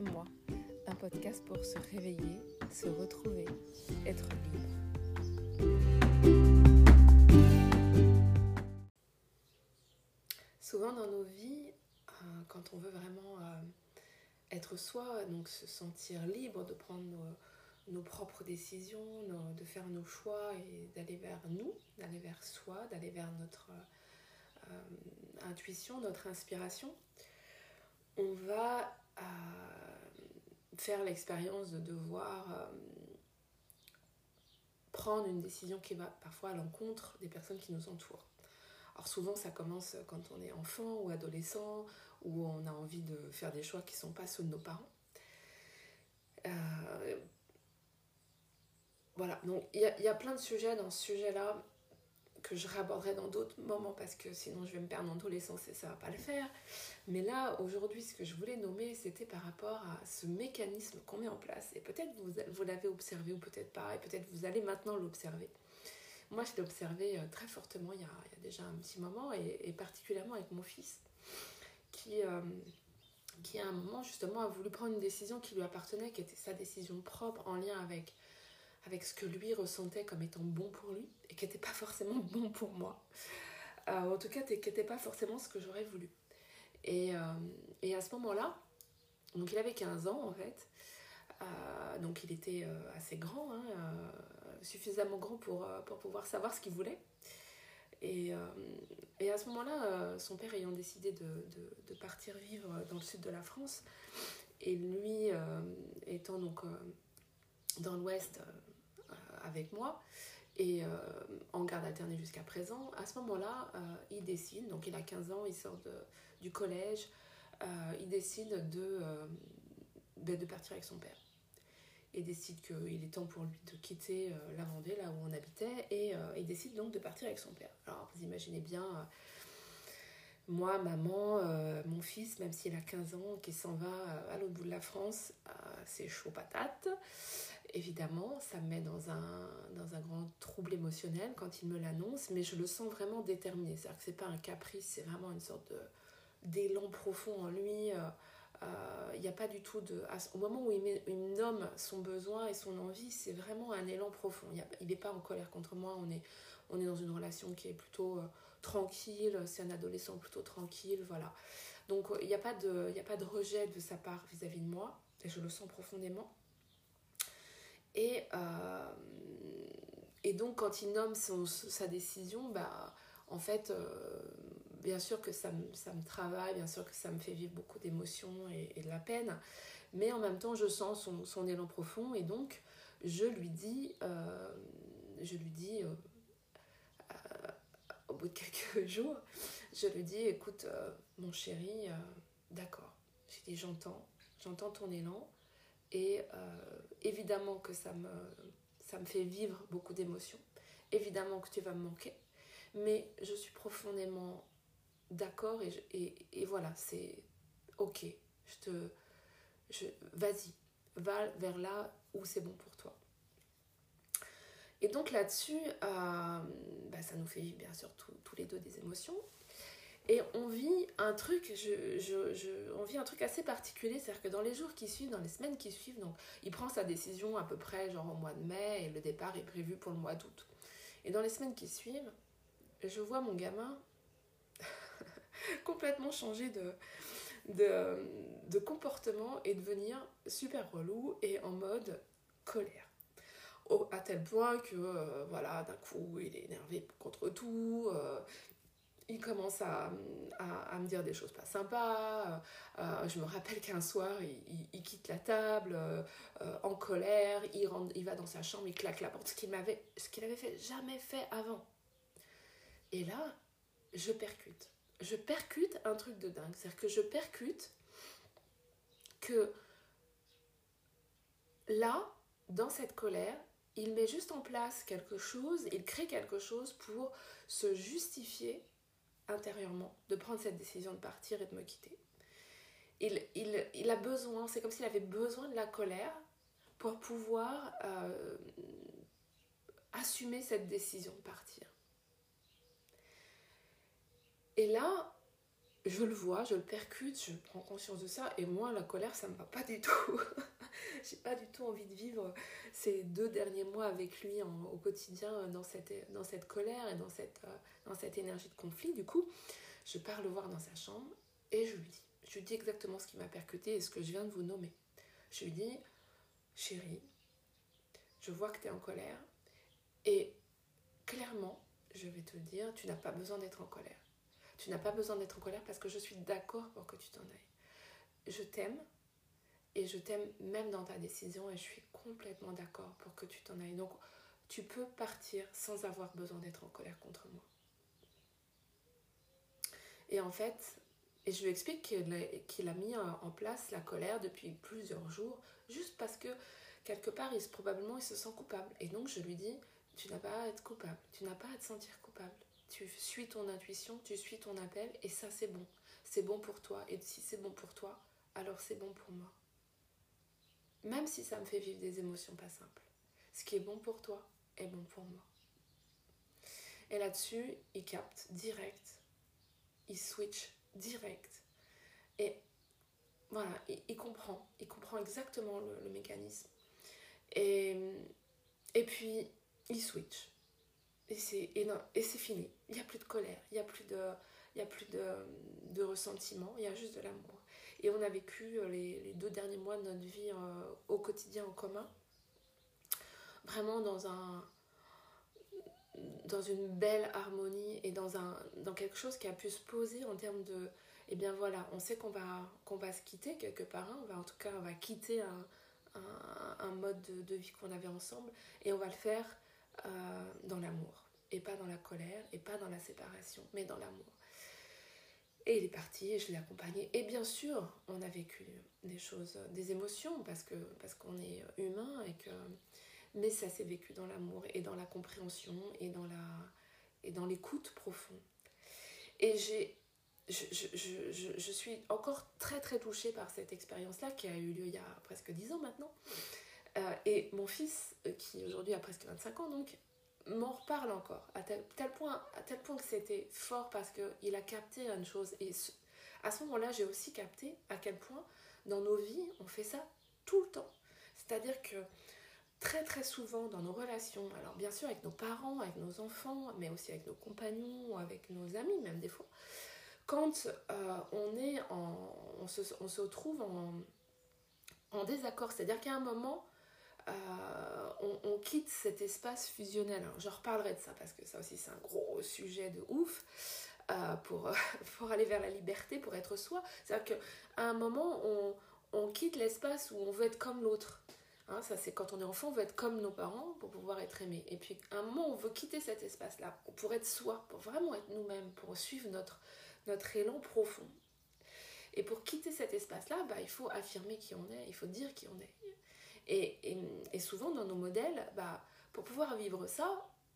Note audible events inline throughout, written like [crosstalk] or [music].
Moi, un podcast pour se réveiller, se retrouver, être libre. Souvent dans nos vies, euh, quand on veut vraiment euh, être soi, donc se sentir libre de prendre nos, propres décisions, de faire nos choix et d'aller vers nous, d'aller vers soi, d'aller vers notre euh, intuition, notre inspiration, on va faire l'expérience de devoir euh, prendre une décision qui va parfois à l'encontre des personnes qui nous entourent. Alors souvent ça commence quand on est enfant ou adolescent, où on a envie de faire des choix qui ne sont pas ceux de nos parents. Euh, voilà, donc il y, y, a plein de sujets dans ce sujet-là que je réaborderai dans d'autres moments parce que sinon je vais me perdre dans tous les sens et ça va pas le faire. Mais là, aujourd'hui, ce que je voulais nommer, c'était par rapport à ce mécanisme qu'on met en place. Et peut-être vous, vous l'avez observé ou peut-être pas, et peut-être vous allez maintenant l'observer. Moi, je l'ai observé euh, très fortement il y, a, déjà un petit moment, et, et particulièrement avec mon fils, qui, euh, qui à un moment justement a voulu prendre une décision qui lui appartenait, qui était sa décision propre en lien avec avec ce que lui ressentait comme étant bon pour lui et qui n'était pas forcément [laughs] bon pour moi. Euh, en tout cas, qui n'était pas forcément ce que j'aurais voulu. Et, euh, à ce moment-là, donc il avait 15 ans en fait, euh, donc il était assez grand, hein, suffisamment grand pour, pour pouvoir savoir ce qu'il voulait. Et, et, à ce moment-là, son père ayant décidé de, de, de, partir vivre dans le sud de la France, et lui étant donc dans l'ouest avec moi et euh, en garde alternée jusqu'à présent, à ce moment-là, euh, il décide, donc il a 15 ans, il sort de, du collège, euh, il décide de, ben, de partir avec son père. Il décide qu'il est temps pour lui de quitter la Vendée, là où on habitait, et il décide donc de partir avec son père. Alors vous imaginez bien, moi, maman, mon fils, même s'il a 15 ans, qui s'en va à l'autre bout de la France, c'est chaud patate évidemment, ça me met dans un, grand trouble émotionnel quand il me l'annonce, mais je le sens vraiment déterminé. C'est-à-dire que c'est pas un caprice, c'est vraiment une sorte d'élan profond en lui. Il euh, n'y euh, a pas du tout de. Au moment où il, il nomme son besoin et son envie, c'est vraiment un élan profond. Il n'est pas en colère contre moi, on est, dans une relation qui est plutôt euh, tranquille, c'est un adolescent plutôt tranquille, voilà. Donc il n'y a, pas de, rejet de sa part vis-à-vis -vis de moi, et je le sens profondément. Et, euh, et donc, quand il nomme son, sa décision, bah, en fait, euh, bien sûr que ça me, ça me travaille, bien sûr que ça me fait vivre beaucoup d'émotions et, de la peine, mais en même temps, je sens son, son élan profond et donc, je lui dis, euh, je lui dis, au bout de quelques [laughs] jours, je lui dis, écoute, mon chéri, d'accord, j'ai dit, j'entends, j'entends ton élan, et euh, évidemment que ça me, ça me fait vivre beaucoup d'émotions. Évidemment que tu vas me manquer. Mais je suis profondément d'accord et, et, et, voilà, c'est ok. Je te. Je, Vas-y, va vers là où c'est bon pour toi. Et donc là-dessus, euh, bah, ça nous fait vivre bien sûr tous les deux des émotions. Et on vit un truc, je, je, je, on vit un truc assez particulier, c'est-à-dire que dans les jours qui suivent, dans les semaines qui suivent, donc il prend sa décision à peu près genre au mois de mai et le départ est prévu pour le mois d'août. Et dans les semaines qui suivent, je vois mon gamin [laughs] complètement changer de, de, de, comportement et devenir super relou et en mode colère. Au, à tel point que, euh, voilà, d'un coup, il est énervé contre tout, euh, il commence à, à, me dire des choses pas sympas. Euh, je me rappelle qu'un soir, il, quitte la table euh, en colère, il, rentre, il va dans sa chambre, il claque la porte, ce qu'il m'avait, ce qu'il avait fait jamais fait avant. Et là, je percute. Je percute un truc de dingue. C'est-à-dire que je percute que là, dans cette colère, il met juste en place quelque chose, il crée quelque chose pour se justifier intérieurement de prendre cette décision de partir et de me quitter. Il, il, il a besoin, c'est comme s'il avait besoin de la colère pour pouvoir euh, assumer cette décision de partir. Et là, je le vois, je le percute, je prends conscience de ça, et moi, la colère, ça me va pas du tout. [laughs] J'ai pas du tout envie de vivre ces deux derniers mois avec lui au quotidien dans cette, dans cette colère et dans cette, euh, dans cette énergie de conflit. Du coup, je pars le voir dans sa chambre et je lui dis, je lui dis exactement ce qui m'a percuté et ce que je viens de vous nommer. Je lui dis, chérie, je vois que tu es en colère et clairement, je vais te dire, tu n'as pas besoin d'être en colère. Tu n'as pas besoin d'être en colère parce que je suis d'accord pour que tu t'en ailles. Je t'aime et je t'aime même dans ta décision et je suis complètement d'accord pour que tu t'en ailles. Donc tu peux partir sans avoir besoin d'être en colère contre moi. Et en fait, et je lui explique qu'il a, mis en place la colère depuis plusieurs jours, juste parce que quelque part, il, probablement, il se sent coupable. Et donc je lui dis, tu n'as pas à être coupable, tu n'as pas à te sentir coupable tu suis ton intuition, tu suis ton appel et ça c'est bon. C'est bon pour toi et si c'est bon pour toi, alors c'est bon pour moi. Même si ça me fait vivre des émotions pas simples. Ce qui est bon pour toi est bon pour moi. Et là-dessus, il capte direct, il switch direct. Et voilà, il, comprend, il comprend exactement le, mécanisme. Et puis, il switch et c'est et fini. Il n'y a plus de colère, il n'y a plus de il y a plus de, de, ressentiment, il y a juste de l'amour. Et on a vécu euh, les, les, deux derniers mois de notre vie euh, au quotidien en commun, vraiment dans un dans une belle harmonie et dans, un, dans quelque chose qui a pu se poser en termes de eh bien voilà, on sait qu'on va, qu'on va se quitter quelque part, hein. on va en tout cas on va quitter un, un, mode de, de vie qu'on avait ensemble et on va le faire euh, dans l'amour. Et pas dans la colère, et pas dans la séparation, mais dans l'amour. Et il est parti, et je l'ai accompagné. Et bien sûr, on a vécu des choses, des émotions, parce que parce qu'on est humain, et que, mais ça s'est vécu dans l'amour, et dans la compréhension, et dans l'écoute profonde. Et j'ai je, je, je, je, suis encore très très touchée par cette expérience-là qui a eu lieu il y a presque dix ans maintenant. Euh, et mon fils, euh, qui aujourd'hui a presque 25 ans, donc, m'en reparle encore, à tel, point, à tel point que c'était fort parce qu'il a capté une chose. Et à ce moment-là, j'ai aussi capté à quel point dans nos vies, on fait ça tout le temps. C'est-à-dire que très très souvent dans nos relations, alors bien sûr avec nos parents, avec nos enfants, mais aussi avec nos compagnons, avec nos amis même des fois, quand euh, on est en, on se, on se retrouve en, désaccord, c'est-à-dire qu'à un moment, on, quitte cet espace fusionnel. je reparlerai de ça parce que ça aussi c'est un gros sujet de ouf. Euh, pour, [laughs] pour aller vers la liberté, pour être soi. C'est-à-dire qu'à un moment, on, on quitte l'espace où on veut être comme l'autre. Hein, ça, c'est quand on est enfant, on veut être comme nos parents pour pouvoir être aimé. Et puis, à un moment, on veut quitter cet espace-là pour être soi, pour vraiment être nous-mêmes, pour suivre notre, notre élan profond. Et pour quitter cet espace-là, bah, il faut affirmer qui on est, il faut dire qui on est. Et, souvent dans nos modèles, bah, pour pouvoir vivre ça,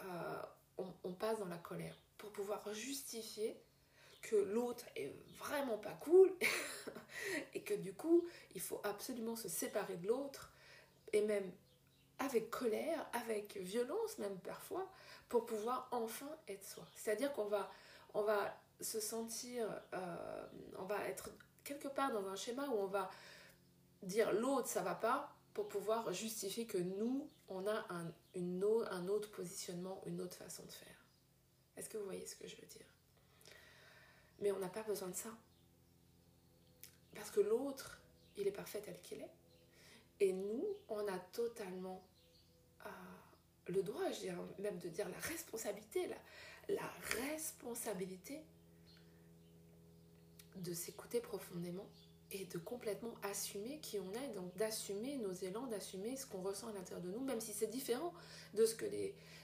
euh, on, on, passe dans la colère. Pour pouvoir justifier que l'autre est vraiment pas cool [laughs] et que du coup, il faut absolument se séparer de l'autre et même avec colère, avec violence même parfois, pour pouvoir enfin être soi. C'est-à-dire qu'on va, on va se sentir, euh, on va être quelque part dans un schéma où on va dire l'autre ça va pas, pour pouvoir justifier que nous, on a un, autre positionnement, une autre façon de faire. Est-ce que vous voyez ce que je veux dire? Mais on n'a pas besoin de ça. Parce que l'autre, il est parfait tel qu'il est. Et nous, on a totalement euh, le droit, je dirais, même de dire la responsabilité, la responsabilité de s'écouter profondément et de complètement assumer qui on est, donc d'assumer nos élans, d'assumer ce qu'on ressent à l'intérieur de nous, même si c'est différent de ce que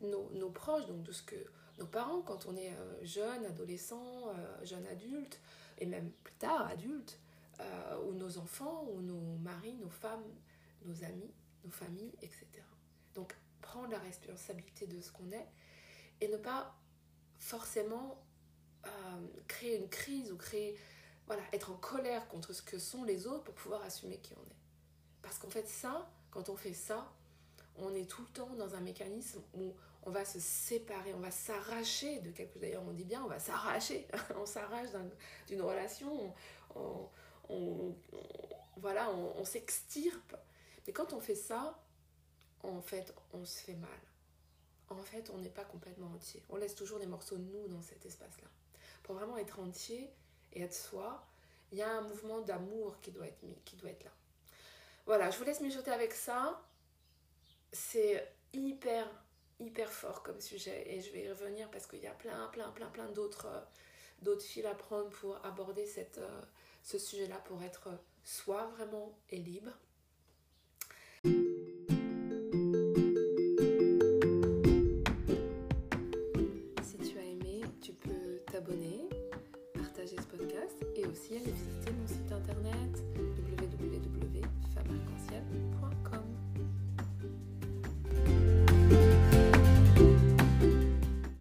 nos, proches, donc de ce que nos parents, quand on est euh, jeune, adolescent, euh, jeune adulte, et même plus tard adulte, euh, ou nos enfants, ou nos maris, nos femmes, nos amis, nos familles, etc. Donc prendre la responsabilité de ce qu'on est et ne pas forcément créer une crise ou créer voilà, être en colère contre ce que sont les autres pour pouvoir assumer qui on est. Parce qu'en fait, ça, quand on fait ça, on est tout le temps dans un mécanisme où on va se séparer, on va s'arracher de quelque chose. D'ailleurs, on dit bien, on va s'arracher. [laughs] on s'arrache d'une relation, on, voilà, on, s'extirpe. Mais quand on fait ça, en fait, on se fait mal. En fait, on n'est pas complètement entier. On laisse toujours des morceaux de nous dans cet espace-là. Pour vraiment être entier et être soi, il y a un mouvement d'amour qui doit être qui doit être là. Voilà, je vous laisse mijoter avec ça. C'est hyper hyper fort comme sujet et je vais y revenir parce qu'il y a plein, plein, plein, plein d'autres euh, d'autres fils à prendre pour aborder euh, ce sujet-là, pour être soi vraiment et libre.